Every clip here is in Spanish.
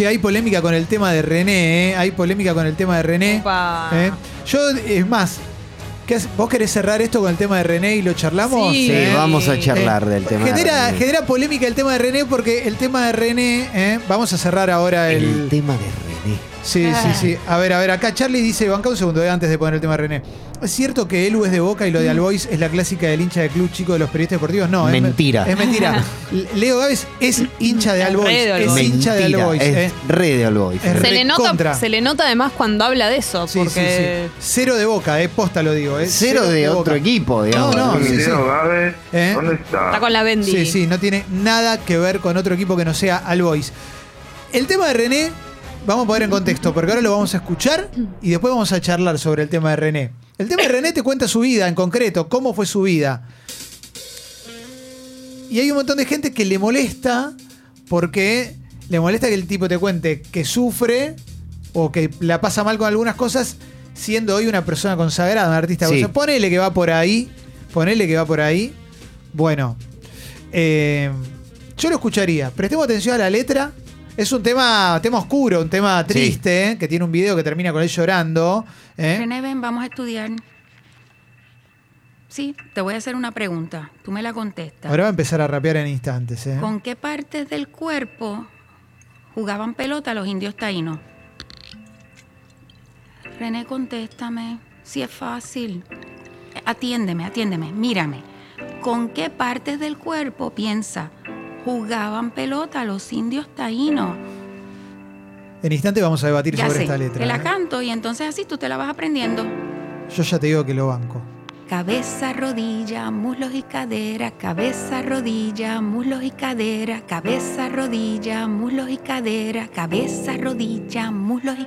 Che, hay polémica con el tema de René, ¿eh? Hay polémica con el tema de René. ¿eh? Yo, es más, ¿qué hace- ¿vos querés cerrar esto con el tema de René y lo charlamos? Sí. Sí, vamos a charlar Eh, del tema. de Genera, René. genera polémica el tema de René porque el tema de René, ¿eh? vamos a cerrar ahora el el... tema de René. Sí, sí, sí. A ver, a ver, acá Charlie dice, banca un segundo eh, antes de poner el tema de René. ¿Es cierto que Elu es de Boca y lo de Albois es la clásica del hincha de club chico de los periodistas deportivos? No, es me- Mentira. Es, mentira. Leo Gávez es hincha de Es Albois. Es hincha de Albois. es eh. re de. Es Se le, nota, se le nota además cuando habla de eso, Sí, porque sí, sí. Cero de Boca, eh, posta lo digo. Eh. Cero de otro equipo, digamos. No, no, sí, sí. Leo Gávez, ¿Eh? ¿dónde está? está con la Bendy. Sí, sí, no tiene nada que ver con otro equipo que no sea Albois. El tema de René, vamos a poner en contexto, porque ahora lo vamos a escuchar y después vamos a charlar sobre el tema de René. El tema de René te cuenta su vida en concreto, cómo fue su vida. Y hay un montón de gente que le molesta porque le molesta que el tipo te cuente que sufre o que la pasa mal con algunas cosas, siendo hoy una persona consagrada, un artista. Sí. O sea, ponele que va por ahí, ponele que va por ahí. Bueno, eh, yo lo escucharía. Prestemos atención a la letra. Es un tema, tema oscuro, un tema triste, eh, que tiene un video que termina con él llorando. eh. René, ven, vamos a estudiar. Sí, te voy a hacer una pregunta. Tú me la contestas. Ahora va a empezar a rapear en instantes. eh. ¿Con qué partes del cuerpo jugaban pelota los indios taínos? René, contéstame. Si es fácil. Atiéndeme, atiéndeme, mírame. ¿Con qué partes del cuerpo piensa jugaban pelota los indios taínos? En instante vamos a debatir Ya sobre sé, esta letra. te la eh. canto y entonces así tú te la vas aprendiendo. Yo ya te digo que lo banco. Cabeza, rodilla, muslos y cadera, cabeza, rodilla, muslos y cadera, cabeza, rodilla, muslos y cadera, cabeza, rodilla, muslos y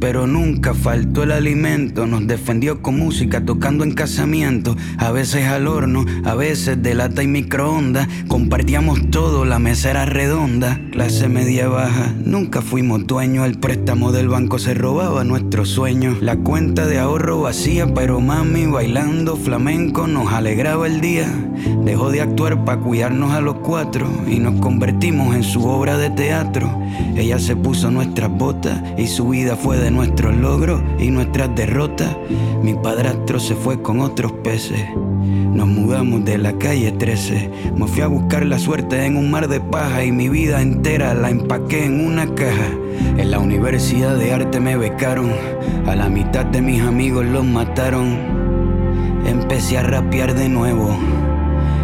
Pero nunca faltó el alimento, nos defendió con música tocando en casamiento, a veces al horno, a veces de lata y microondas, compartíamos todo, la mesa era redonda, clase media baja, nunca fuimos dueños, el préstamo del banco se robaba nuestros sueños, la cuenta de ahorro vacía, pero mami bailando flamenco nos alegraba el día, dejó de actuar para cuidarnos a los cuatro y nos convertimos en su obra de teatro, ella se puso nuestras botas y su vida fue de nuestros logros y nuestras derrotas. Mi padrastro se fue con otros peces. Nos mudamos de la calle 13. Me fui a buscar la suerte en un mar de paja y mi vida entera la empaqué en una caja. En la Universidad de Arte me becaron. A la mitad de mis amigos los mataron. Empecé a rapear de nuevo.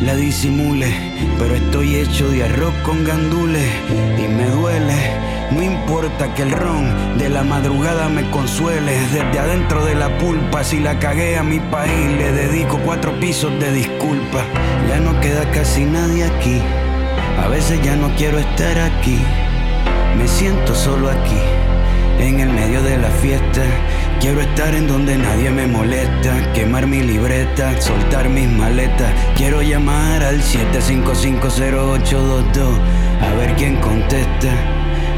la disimule, pero estoy hecho de arroz con gandules y me duele. No importa que el ron de la madrugada me consuele, desde adentro de la pulpa, si la cagué a mi país, le dedico cuatro pisos de disculpa. Ya no queda casi nadie aquí, a veces ya no quiero estar aquí. Me siento solo aquí, en el medio de la fiesta. Quiero estar en donde nadie me molesta, quemar mi libreta, soltar mis maletas. Quiero llamar al 7550822 a ver quién contesta.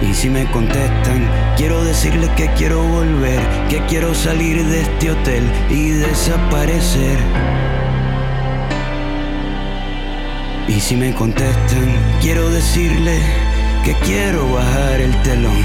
Y si me contestan, quiero decirles que quiero volver, que quiero salir de este hotel y desaparecer. Y si me contestan, quiero decirles que quiero bajar el telón,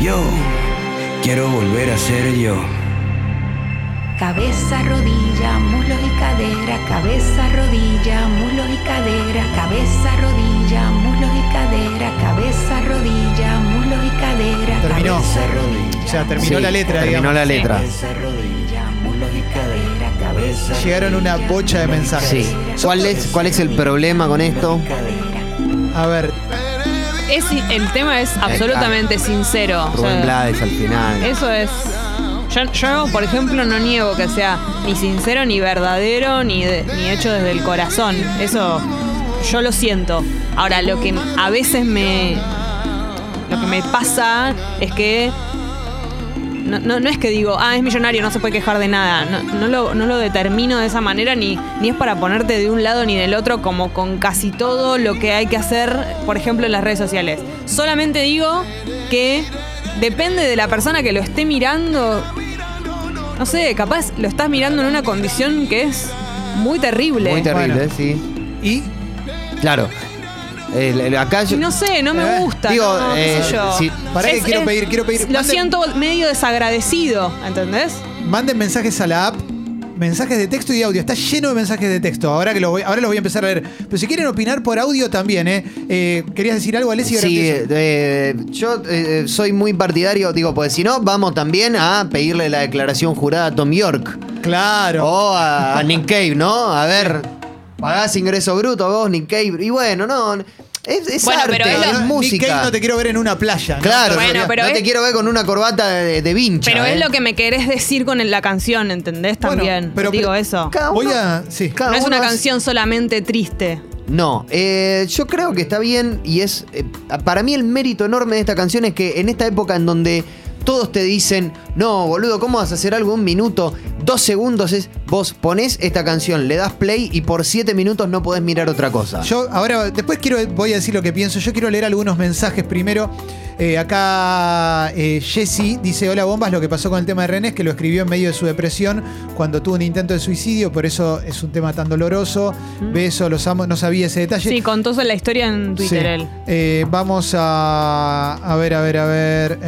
Yo quiero volver a ser yo. Cabeza, rodilla, muslos y cadera, cabeza, rodilla, muslos y cadera, cabeza, rodilla, muslos y cadera, cabeza, rodilla, muslos y cadera, Terminó. cabeza, rodilla. O sea, terminó Sí, la letra, Terminó digamos. la letra. Cabeza, rodilla, muslos y cadera, cabeza, Llegaron una bocha de mensajes. Sí. ¿Cuál es, ¿Cuál es el problema con esto? A ver, Es, el tema es absolutamente sincero. o sea, Rubén Blades al final. Eso es. Yo, yo, por ejemplo, no niego que sea ni sincero, ni verdadero, ni, de- ni hecho desde el corazón. Eso yo lo siento. Ahora, lo que a veces me. Lo que me pasa es que. No, no, no es que digo, ah, es millonario, no se puede quejar de nada. No, no lo, no lo determino de esa manera, ni, ni es para ponerte de un lado ni del otro, como con casi todo lo que hay que hacer, por ejemplo, en las redes sociales. Solamente digo que depende de la persona que lo esté mirando. No sé, capaz lo estás mirando en una condición que es muy terrible. Muy terrible, Bueno. sí. y Claro. Acá yo- Y no sé, no me Eh, gusta. digo, no, qué eh, sé yo. Pará que quiero pedir- quiero pedir- Lo manden- siento medio desagradecido, ¿entendés? manden mensajes a la app. Mensajes de texto y audio. Está lleno de mensajes de texto. Ahora que lo voy, ahora los voy a empezar a leer. Pero si quieren opinar por audio también, ¿eh? Eh, ¿Querías decir algo, Alessi? Ahora Sí, empiezo. eh, yo eh, soy muy partidario, digo, pues si no, vamos también a pedirle la declaración jurada a Tom York Claro. o a, a Nick Cave, ¿no? A ver, pagás ingreso bruto vos, Nick Cave. Y bueno, no, es, es Bueno, arte, pero es es, lo- Nick música. Cave no te quiero ver en una playa. ¿no? Claro, Bueno, no, pero no te quiero ver con una corbata de, de vincha. Pero ¿eh? es lo que me querés decir con la canción, ¿entendés? Bueno, También. pero- Digo pero- eso. Cada Voy uno- a. Sí. cada No es una canción solamente triste. No, eh, yo creo que está bien y es, eh, para mí el mérito enorme de esta canción es que en esta época en donde todos te dicen, no, boludo, ¿cómo vas a hacer algo un minuto? Dos segundos es, vos ponés esta canción, le das play y por siete minutos no podés mirar otra cosa. Yo ahora, después quiero, voy a decir lo que pienso. Yo quiero leer algunos mensajes primero. Eh, acá eh, Jesse dice: Hola bombas, lo que pasó con el tema de René es que lo escribió en medio de su depresión cuando tuvo un intento de suicidio, por eso es un tema tan doloroso. Beso, los amo, no sabía ese detalle. Sí, contó la historia en Twitter Sí. él. Eh, vamos a. A ver, a ver, a ver.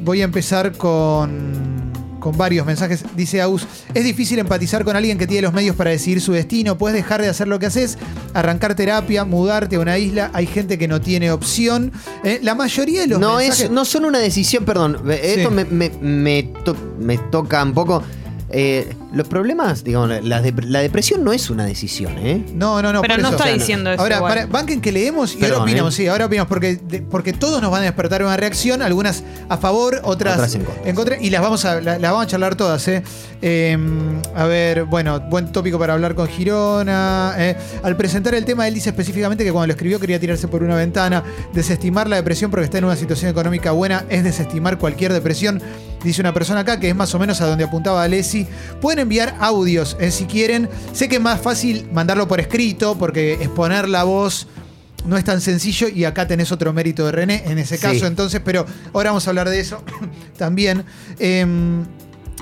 Voy a empezar con. con varios mensajes. Dice Aus, es difícil empatizar con alguien que tiene los medios para decidir su destino. Puedes dejar de hacer lo que haces, arrancar terapia, mudarte a una isla. Hay gente que no tiene opción. Eh, la mayoría de los no, mensajes... es, no son una decisión, perdón. Esto Sí. me, me- me to- me toca un poco. Eh, los problemas, digamos, la, dep- la depresión no es una decisión, ¿eh? No, no, no. Pero por no eso. está O sea, diciendo eso Ahora, igual. para- banquen que leemos y Perdón, ahora opinamos. ¿eh? Sí, ahora opinamos porque, de- porque todos nos van a despertar una reacción, algunas a favor, otras, Otras en contra. y las vamos a, la- las vamos a charlar todas. ¿eh? Eh, a ver, bueno, buen tópico para hablar con Girona. ¿eh? Al presentar el tema, él dice específicamente que cuando lo escribió quería tirarse por una ventana. Desestimar la depresión porque está en una situación económica buena es desestimar cualquier depresión. Dice una persona acá que es más o menos a donde apuntaba Alessi. Pueden enviar audios eh, si quieren. Sé que es más fácil mandarlo por escrito porque exponer la voz no es tan sencillo y acá tenés otro mérito de René en ese Sí. caso entonces, pero ahora vamos a hablar de eso también. Em,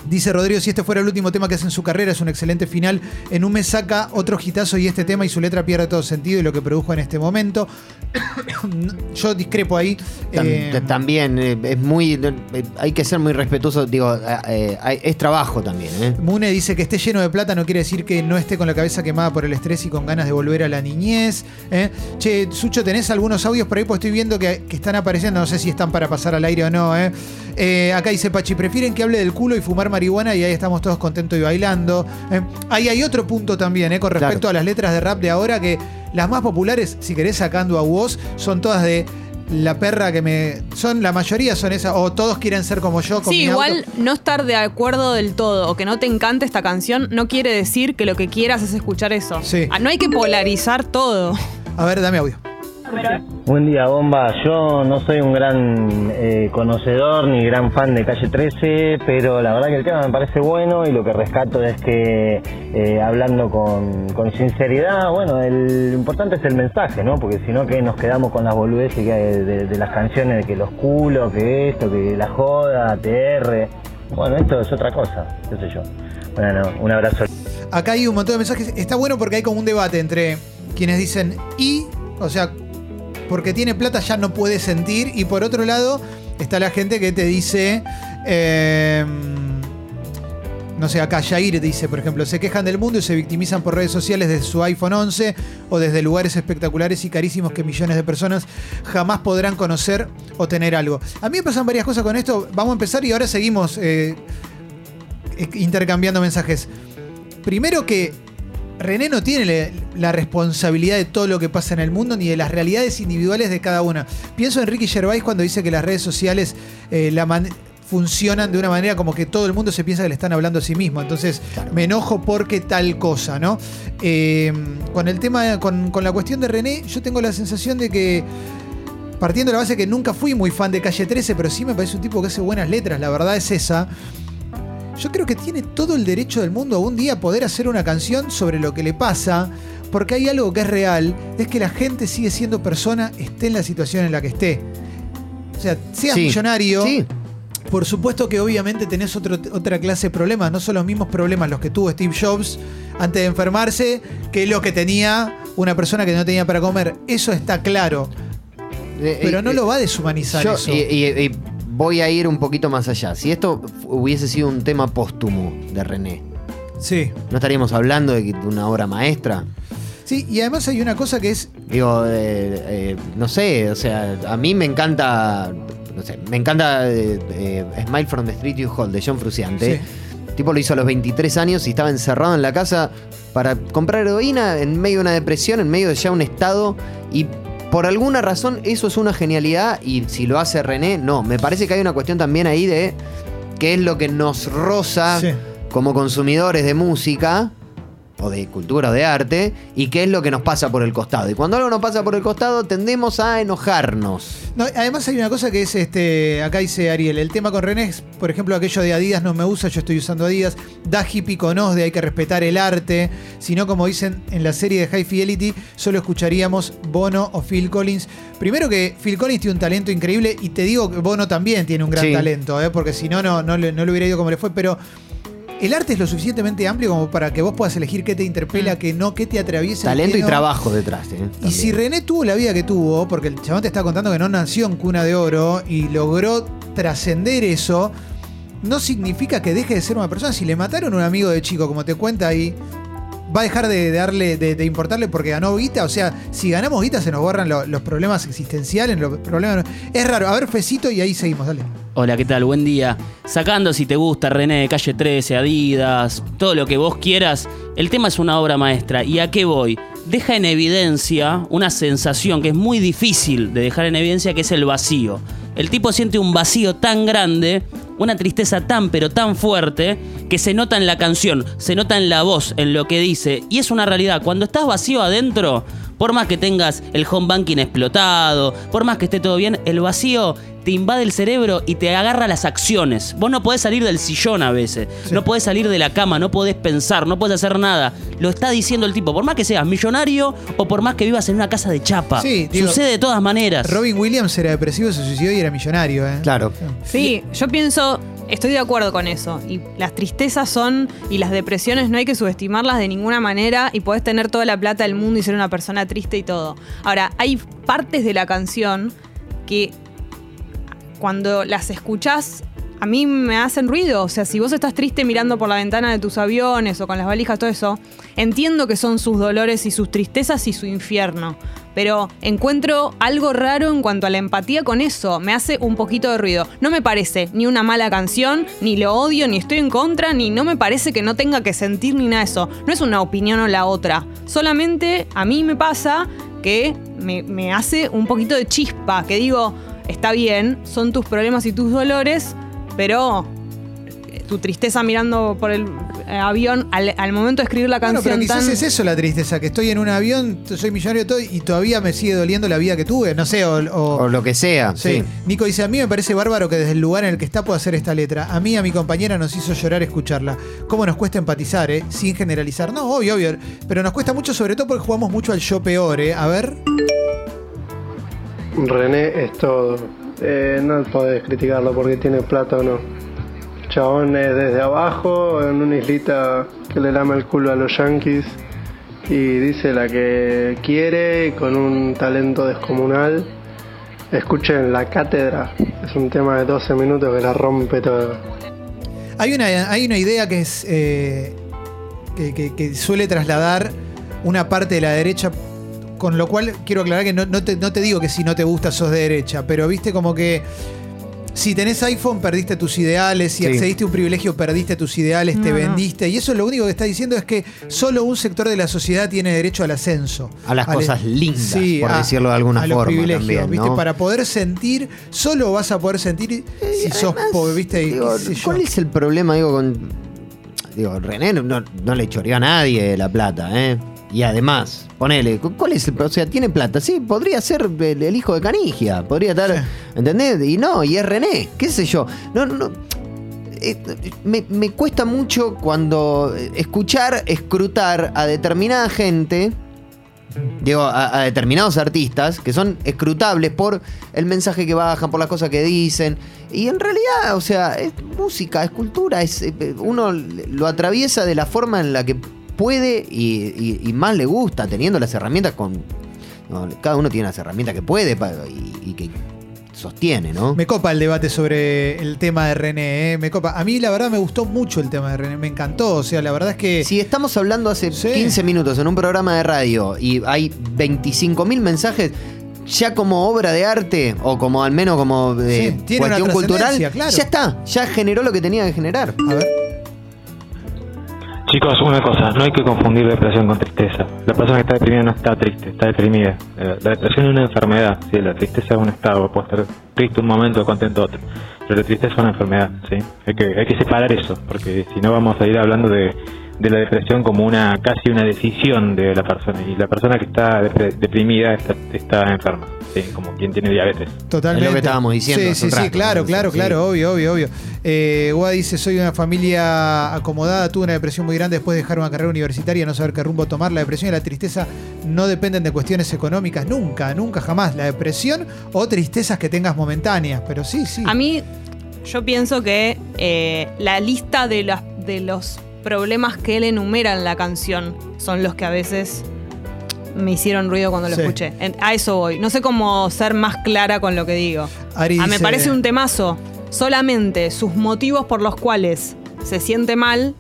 Dice Rodrigo, si este fuera el último tema que hace en su carrera, es un excelente final. En un mes saca otro hitazo y este tema y su letra pierde todo sentido y lo que produjo en este momento. Yo discrepo ahí. Eh, también eh, es muy. eh, hay que ser muy respetuoso. Digo, eh, es trabajo también, ¿eh? Mune dice que esté lleno de plata no quiere decir que no esté con la cabeza quemada por el estrés y con ganas de volver a la niñez. Che, Sucho, ¿tenés algunos audios por ahí? Pues estoy viendo que, que están apareciendo, no sé si están para pasar al aire o no. acá dice Pachi, prefieren que hable del culo y fumar marihuana y ahí estamos todos contentos y bailando. ¿eh? Ahí hay otro punto también, ¿eh? con respecto Claro. a las letras de rap de ahora, que las más populares, si querés sacando a vos, son todas de... La perra que me. Son, la mayoría son esas. O todos quieren ser como yo. con Sí, mi igual auto. no estar de acuerdo del todo o que no te encante esta canción no quiere decir que lo que quieras es escuchar eso. Sí. Ah, No hay que polarizar todo. A ver, dame audio. Buen día, bomba. Yo no soy un gran eh, conocedor ni gran fan de Calle 13, pero la verdad que el tema me parece bueno y lo que rescato es que eh, hablando con, sinceridad, bueno, el lo importante es el mensaje, ¿no? Porque si no, que nos quedamos con las boludeces de las canciones de que los culos, que esto, que la joda, TR. Bueno, esto es otra cosa, qué sé yo. Bueno, un abrazo. Acá hay un montón de mensajes. Está bueno porque hay como un debate entre quienes dicen y, o sea, porque tiene plata ya no puede sentir. Y por otro lado, está la gente que te dice. eh, no sé, acá Jair dice, por ejemplo, se quejan del mundo y se victimizan por redes sociales desde su iPhone 11 o desde lugares espectaculares y carísimos que millones de personas jamás podrán conocer o tener algo. A mí me pasan varias cosas con esto. Vamos a empezar y ahora seguimos eh, eh, intercambiando mensajes. Primero que René no tiene la responsabilidad de todo lo que pasa en el mundo ni de las realidades individuales de cada una. Pienso en Ricky Gervais cuando dice que las redes sociales eh, la man- funcionan de una manera como que todo el mundo se piensa que le están hablando a sí mismo. Entonces me enojo porque tal cosa, ¿no? Eh, con el tema, con, con la cuestión de René, yo tengo la sensación de que partiendo de la base que nunca fui muy fan de Calle 13, pero sí me parece un tipo que hace buenas letras, la verdad es esa. Yo creo que tiene todo el derecho del mundo a un día poder hacer una canción sobre lo que le pasa, porque hay algo que es real, es que la gente sigue siendo persona, esté en la situación en la que esté. O sea, seas Sí. millonario, Sí. por supuesto que obviamente tenés otro- otra clase de problemas, no son los mismos problemas los que tuvo Steve Jobs antes de enfermarse que los que tenía una persona que no tenía para comer. Eso está claro, Eh, pero eh, no lo va a deshumanizar Yo- eso. y, y- y voy a ir un poquito más allá. Si esto hubiese sido un tema póstumo de René, Sí. ¿no estaríamos hablando de, una obra maestra? Sí, y además hay una cosa que es Digo, eh, eh, no sé, o sea, a mí me encanta, no sé, me encanta eh, eh, Smile from the Street You Hold de John Fruciante. Sí. El tipo lo hizo a los 23 años y estaba encerrado en la casa para comprar heroína en medio de una depresión, en medio de ya un estado y por alguna razón eso es una genialidad y si lo hace René, no, me parece que hay una cuestión también ahí de qué es lo que nos roza Sí. como consumidores de música o de cultura o de arte y qué es lo que nos pasa por el costado. Y cuando algo nos pasa por el costado tendemos a enojarnos. No, además hay una cosa que es, este, acá dice Ariel, el tema con René es, por ejemplo, aquello de Adidas no me usa, yo estoy usando Adidas, da hippie con os de hay que respetar el arte, sino como dicen en la serie de High Fidelity, solo escucharíamos Bono o Phil Collins. Primero que Phil Collins tiene un talento increíble y te digo que Bono también tiene un gran Sí. talento, ¿eh? porque si no, no, no, no le hubiera ido como le fue, pero... El arte es lo suficientemente amplio como para que vos puedas elegir qué te interpela, qué no, qué te atraviesa. Talento y no. trabajo detrás. ¿eh? Y si René tuvo la vida que tuvo, porque el chabón te está contando que no nació en cuna de oro y logró trascender eso, no significa que deje de ser una persona. Si le mataron a un amigo de chico, como te cuenta ahí, va a dejar de darle, de, importarle porque ganó guita. O sea, si ganamos guita se nos borran lo- los problemas existenciales, los problemas. Es raro. A ver, Fecito, y ahí seguimos, dale. Hola, ¿qué tal? Buen día. Sacando si te gusta René de Calle 13, Adidas, todo lo que vos quieras, el tema es una obra maestra. ¿Y a qué voy? Deja en evidencia una sensación que es muy difícil de dejar en evidencia, que es el vacío. El tipo siente un vacío tan grande, una tristeza tan pero tan fuerte, que se nota en la canción, se nota en la voz, en lo que dice. Y es una realidad. Cuando estás vacío adentro, por más que tengas el home banking explotado, por más que esté todo bien, el vacío te invade el cerebro y te agarra las acciones. Vos no podés salir del sillón a veces, Sí. no podés salir de la cama, no podés pensar, no podés hacer nada. Lo está diciendo el tipo, por más que seas millonario o por más que vivas en una casa de chapa. Sí, digo, Sucede de todas maneras. Robin Williams era depresivo, se suicidó y era millonario, ¿eh? Claro. Sí, yo pienso, estoy de acuerdo con eso. Y las tristezas son, y las depresiones no hay que subestimarlas de ninguna manera y podés tener toda la plata del mundo y ser una persona triste y todo. Ahora, hay partes de la canción que cuando las escuchás, a mí me hacen ruido. O sea, si vos estás triste mirando por la ventana de tus aviones o con las valijas, todo eso, entiendo que son sus dolores y sus tristezas y su infierno. Pero encuentro algo raro en cuanto a la empatía con eso. Me hace un poquito de ruido. No me parece ni una mala canción, ni lo odio, ni estoy en contra, ni no me parece que no tenga que sentir ni nada de eso. No es una opinión o la otra. Solamente a mí me pasa que me, me hace un poquito de chispa. Que digo, está bien, son tus problemas y tus dolores, pero eh, tu tristeza mirando por el eh, avión al, al momento de escribir la Bueno, canción pero quizás tan... es eso la tristeza, que estoy en un avión, soy millonario todo y todavía me sigue doliendo la vida que tuve. No sé, o, o- O lo que sea. Sí. Sí. Nico dice, a mí me parece bárbaro que desde el lugar en el que está pueda hacer esta letra. A mí, y a mi compañera nos hizo llorar escucharla. ¿Cómo nos cuesta empatizar, eh? Sin generalizar. No, obvio, obvio. Pero nos cuesta mucho, sobre todo porque jugamos mucho al yo peor, eh. A ver. René es todo. Eh, no podés criticarlo porque tiene plata o no. Chabón es desde abajo, en una islita que le lama el culo a los yankees. Y dice la que quiere, con un talento descomunal. Escuchen La Cátedra. Es un tema de 12 minutos que la rompe toda. Hay una, hay una idea que es. eh, que suele trasladar una parte de la derecha. Con lo cual quiero aclarar que no, no te, no te digo que si no te gusta sos de derecha, pero viste como que. Si tenés iPhone, perdiste tus ideales. Si Sí. accediste a un privilegio, perdiste tus ideales, te No, vendiste. Y eso lo único que está diciendo es que solo un sector de la sociedad tiene derecho al ascenso. A las Al- cosas lindas, por a- decirlo de alguna a los forma privilegios, también, ¿viste? ¿no? Para poder sentir, solo vas a poder sentir si sos pobre, ¿viste? Digo. ¿Cuál es el problema, digo, con. Digo, René no, no le choreó a nadie la plata, ¿eh? Y además, ponele, cu- ¿cuál es el O sea, tiene plata. Sí, podría ser el, el hijo de Canigia. Podría estar. ¿Entendés? Y no, y es René, qué sé yo. No, no, no. Eh, me, me cuesta mucho cuando escuchar, escrutar a determinada gente digo, a, a determinados artistas que son escrutables por el mensaje que bajan, por las cosas que dicen. Y en realidad, o sea, es música, es cultura, es, eh, uno lo atraviesa de la forma en la que puede y, y- y más le gusta, teniendo las herramientas con... no, cada uno tiene las herramientas que puede y, y que sostiene, ¿no? Me copa el debate sobre el tema de René, ¿eh? me copa. A mí la verdad me gustó mucho el tema de René, me encantó. O sea, la verdad es que... Si estamos hablando hace Sí. 15 minutos en un programa de radio y hay 25.000 mensajes, ya como obra de arte o como al menos como de Sí, tiene cuestión cultural, claro. ya está, ya generó lo que tenía que generar. A ver. Chicos, una cosa, no hay que confundir depresión con tristeza. La persona que está deprimida no está triste, está deprimida. Eh, La depresión es una enfermedad, sí, la tristeza es un estado, puede estar triste un momento, contento otro. Pero la tristeza es una enfermedad, sí. Hay que, hay que separar eso, porque si no vamos a ir hablando de, de la depresión como una casi una decisión de la persona. Y la persona que está deprimida está, está enferma, sí, como quien tiene diabetes. Totalmente. Es lo que estábamos diciendo Sí, sí, sí, claro, ¿no? claro, Sí. claro, obvio, obvio, obvio. Eh, Guada dice, soy de una familia acomodada, tuve una depresión muy grande después de dejar una carrera universitaria, no saber qué rumbo tomar. La depresión y la tristeza no dependen de cuestiones económicas, nunca, nunca, jamás. La depresión o tristezas que tengas momentáneas, pero sí, sí. A mí, yo pienso que eh, la lista de, las, de los problemas que él enumera en la canción son los que a veces me hicieron ruido cuando lo Sí. escuché. A eso voy. No sé cómo ser más clara con lo que digo. Ari Ah, me dice- parece un temazo. solamente sus motivos por los cuales se siente mal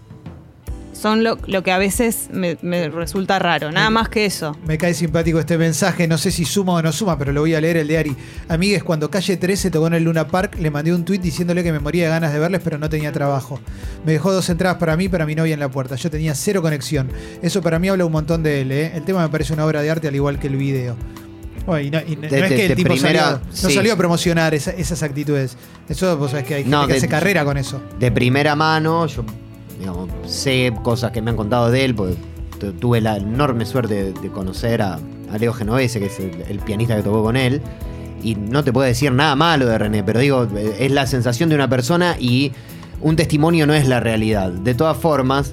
son lo, lo que a veces me, me resulta raro. Nada más que eso. Me cae simpático este mensaje, no sé si suma o no suma, pero lo voy a leer el de Ari. Amigues, cuando Calle 13 tocó en el Luna Park, le mandé un tweet diciéndole que me moría de ganas de verles, pero no tenía trabajo. Me dejó dos entradas para mí y para mi novia en la puerta. Yo tenía cero conexión. Eso para mí habla un montón de él, ¿eh? El tema me parece una obra de arte al igual que el video. Bueno, y no, y no- De- no es de- que el de tipo primera- salió, no sí. salió a promocionar esa- esas actitudes. Eso, vos sabés que hay gente No, que de- hace carrera con eso. de primera mano, yo digamos, sé cosas que me han contado de él, porque tu- tuve la enorme suerte de, conocer a, Leo Genovese, que es el, pianista que tocó con él. Y no te puedo decir nada malo de René, pero digo, es la sensación de una persona y un testimonio no es la realidad. De todas formas,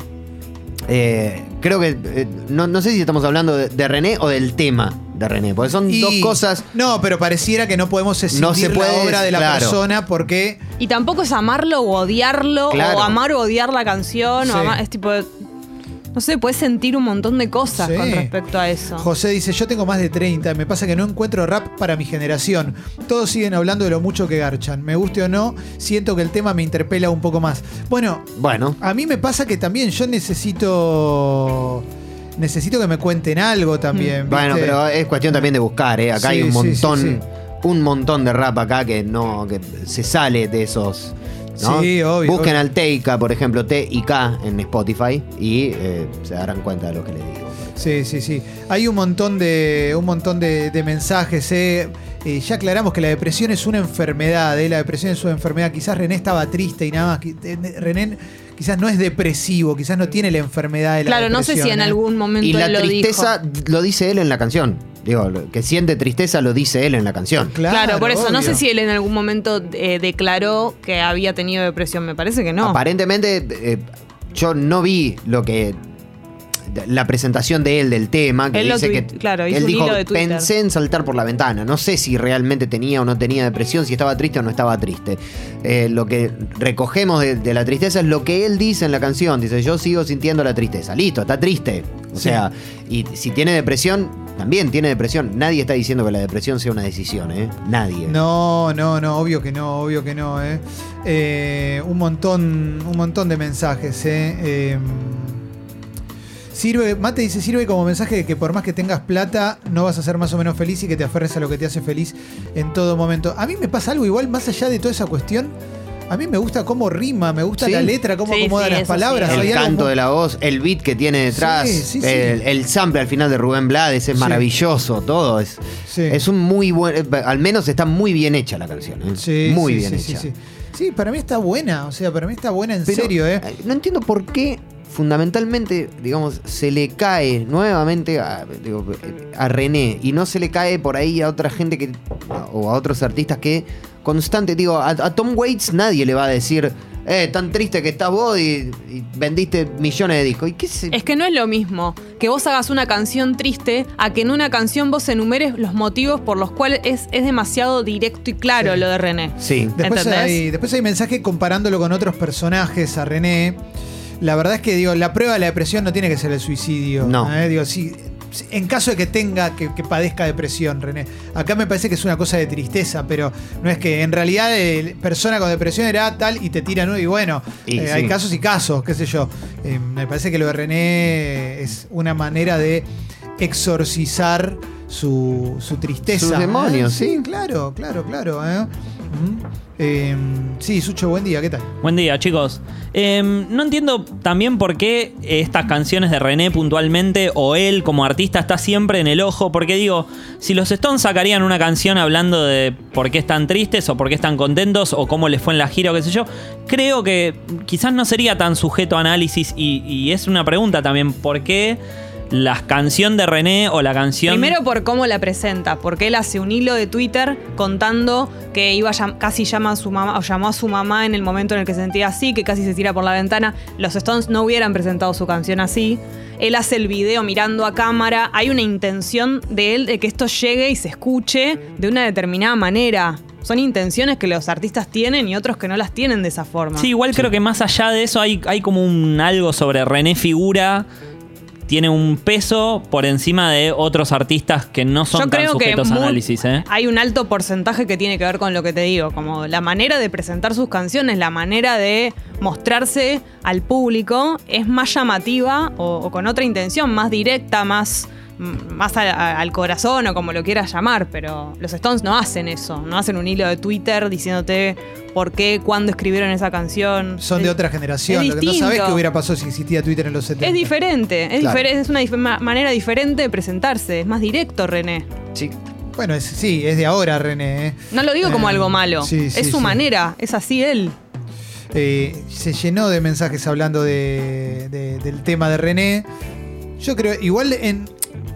eh, creo que. eh, no, sé si estamos hablando de René o del tema de René, porque son Y- dos cosas. No, pero pareciera que no podemos escindir No se puede, la obra de la claro. persona porque Y tampoco es amarlo o odiarlo, Claro. o amar o odiar la canción, Sí. o amar- es tipo, no sé, puedes sentir un montón de cosas Sí. con respecto a eso. José dice, yo tengo más de 30, me pasa que no encuentro rap para mi generación. Todos siguen hablando de lo mucho que garchan. Me guste o no, siento que el tema me interpela un poco más. Bueno, Bueno, a mí me pasa que también yo necesito... Necesito que me cuenten algo también. Bueno, pero es cuestión también de buscar, ¿eh? Acá Sí, hay un sí, sí, montón, sí. un montón de rap acá que no, que se sale de esos. ¿no? Sí, obvio, Busquen obvio. al Teika, por ejemplo, T y K en Spotify y eh, se darán cuenta de lo que les digo. Sí, sí, sí. Hay un montón de, un montón de, de mensajes. eh. Eh, ya aclaramos que la depresión es una enfermedad. eh. La depresión es una enfermedad. Quizás René estaba triste y nada más. Eh, René quizás no es depresivo, quizás no tiene la enfermedad de la Claro, no sé si en eh. algún momento Y la él lo tristeza dijo. lo dice él en la canción. Digo, lo- que siente tristeza lo dice él en la canción. Claro, por eso, no sé si él en algún momento eh, declaró que había tenido depresión, me parece que no. Aparentemente, eh, yo no vi lo que. La presentación de él del tema, que Él dice que claro, él dijo, pensé en saltar por la ventana. No sé si realmente tenía o no tenía depresión, si estaba triste o no estaba triste. Eh, lo que recogemos de, de la tristeza es lo que él dice en la canción. Dice, yo sigo sintiendo la tristeza. Listo, está triste. O Sí. sea, y si tiene depresión, también tiene depresión. Nadie está diciendo que la depresión sea una decisión, ¿eh? Nadie. No, no, no, obvio que no, obvio que no, eh. Eh, un montón, un montón de mensajes, eh. Eh, Sirve, Mate dice, sirve como mensaje de que por más que tengas plata, no vas a ser más o menos feliz y que te aferres a lo que te hace feliz en todo momento. A mí me pasa algo igual, más allá de toda esa cuestión, a mí me gusta cómo rima, me gusta Sí. la letra, cómo Sí, acomoda sí, las palabras. sí. El canto muy- de la voz, el beat que tiene detrás, Sí, sí, sí. El, el sample al final de Rubén Blades es Sí. maravilloso, todo es, Sí. es un muy buen, eh, al menos está muy bien hecha la canción, ¿eh? Sí, muy sí, bien sí, hecha. Sí, sí. Sí, para mí está buena, o sea, para mí está buena en Pero, serio, ¿eh? No entiendo por qué fundamentalmente, digamos, se le cae nuevamente a, digo, a René y no se le cae por ahí a otra gente que o a otros artistas que constante, digo, a, a Tom Waits nadie le va a decir, eh, tan triste que estás vos y, y vendiste millones de discos. ¿Y qué se- Es que no es lo mismo que vos hagas una canción triste a que en una canción vos enumeres los motivos por los cuales es, es demasiado directo y claro Sí. lo de René. Sí. Después ¿Entendés? hay, después hay mensaje comparándolo con otros personajes a René. La verdad es que digo, la prueba de la depresión no tiene que ser el suicidio. No. ¿eh? Digo, sí, en caso de que tenga, que, que padezca depresión, René. Acá me parece que es una cosa de tristeza, pero no es que en realidad eh, persona con depresión era tal y te tiran uno y bueno, Y eh, sí. hay casos y casos, qué sé yo. Eh, me parece que lo de René es una manera de exorcizar su, su tristeza. Sus demonios, sí. Claro, claro, claro. Eh, sí, Sucho, buen día, ¿qué tal? Buen día, chicos. Em, no entiendo también por qué estas canciones de René puntualmente o él como artista está siempre en el ojo. Porque digo, si los Stones sacarían una canción hablando de por qué están tristes o por qué están contentos o cómo les fue en la gira o qué sé yo, creo que quizás no sería tan sujeto a análisis. Y es una pregunta también, ¿por qué la canción de René o la canción... Primero por cómo la presenta, porque él hace un hilo de Twitter contando que iba a llam- casi llama a su mamá, o llamó a su mamá en el momento en el que se sentía así, que casi se tira por la ventana. Los Stones no hubieran presentado su canción así. Él hace el video mirando a cámara. Hay una intención de él de que esto llegue y se escuche de una determinada manera. Son intenciones que los artistas tienen y otros que no las tienen de esa forma. Sí, igual creo que más allá de eso hay, hay como un algo sobre René figura tiene un peso por encima de otros artistas que no son Yo tan creo que sujetos a análisis, ¿eh? hay un alto porcentaje que tiene que ver con lo que te digo, como la manera de presentar sus canciones, la manera de mostrarse al público es más llamativa o, o con otra intención, más directa, más, más a- a- al corazón o como lo quieras llamar, pero los Stones no hacen eso, no hacen un hilo de Twitter diciéndote por qué, cuándo escribieron esa canción. Son de otra generación. Lo que no sabés distinto. qué hubiera pasado si existía Twitter en los 70. Es diferente, es, Claro. diferente, es una dif- ma- manera diferente de presentarse, es más directo, René. Sí. Bueno, es- sí, es de ahora, René. ¿eh? No lo digo como Eh, algo malo, sí, sí, es su sí. manera, es así él. Eh, se llenó de mensajes hablando de- de- del tema de René. Yo creo, igual en.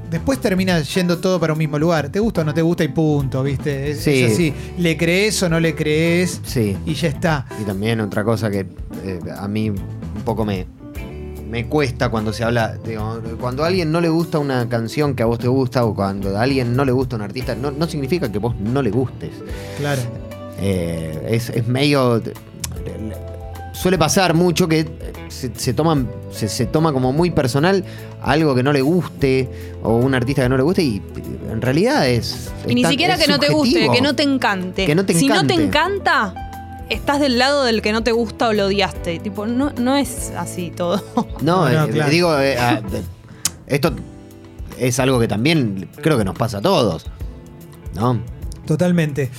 Después termina yendo todo para un mismo lugar. ¿Te gusta o no te gusta? Y punto, ¿viste? Es, Sí. es así. ¿Le crees o no le crees? Sí. Y ya está. Y también otra cosa que eh, a mí un poco me, me cuesta cuando se habla, digo, cuando a alguien no le gusta una canción que a vos te gusta o cuando a alguien no le gusta un artista, no, no significa que vos no le gustes. Claro. Eh, es, es medio... Suele pasar mucho que se, se toman, se, se toma como muy personal algo que no le guste o un artista que no le guste y en realidad es... Y ni siquiera es que no te guste, que no te encante. Que no te si no te encanta, estás del lado del que no te gusta o lo odiaste. Tipo, no, no es así todo. No, No, eh, claro. digo, eh, ah, esto es algo que también creo que nos pasa a todos. ¿No? Totalmente.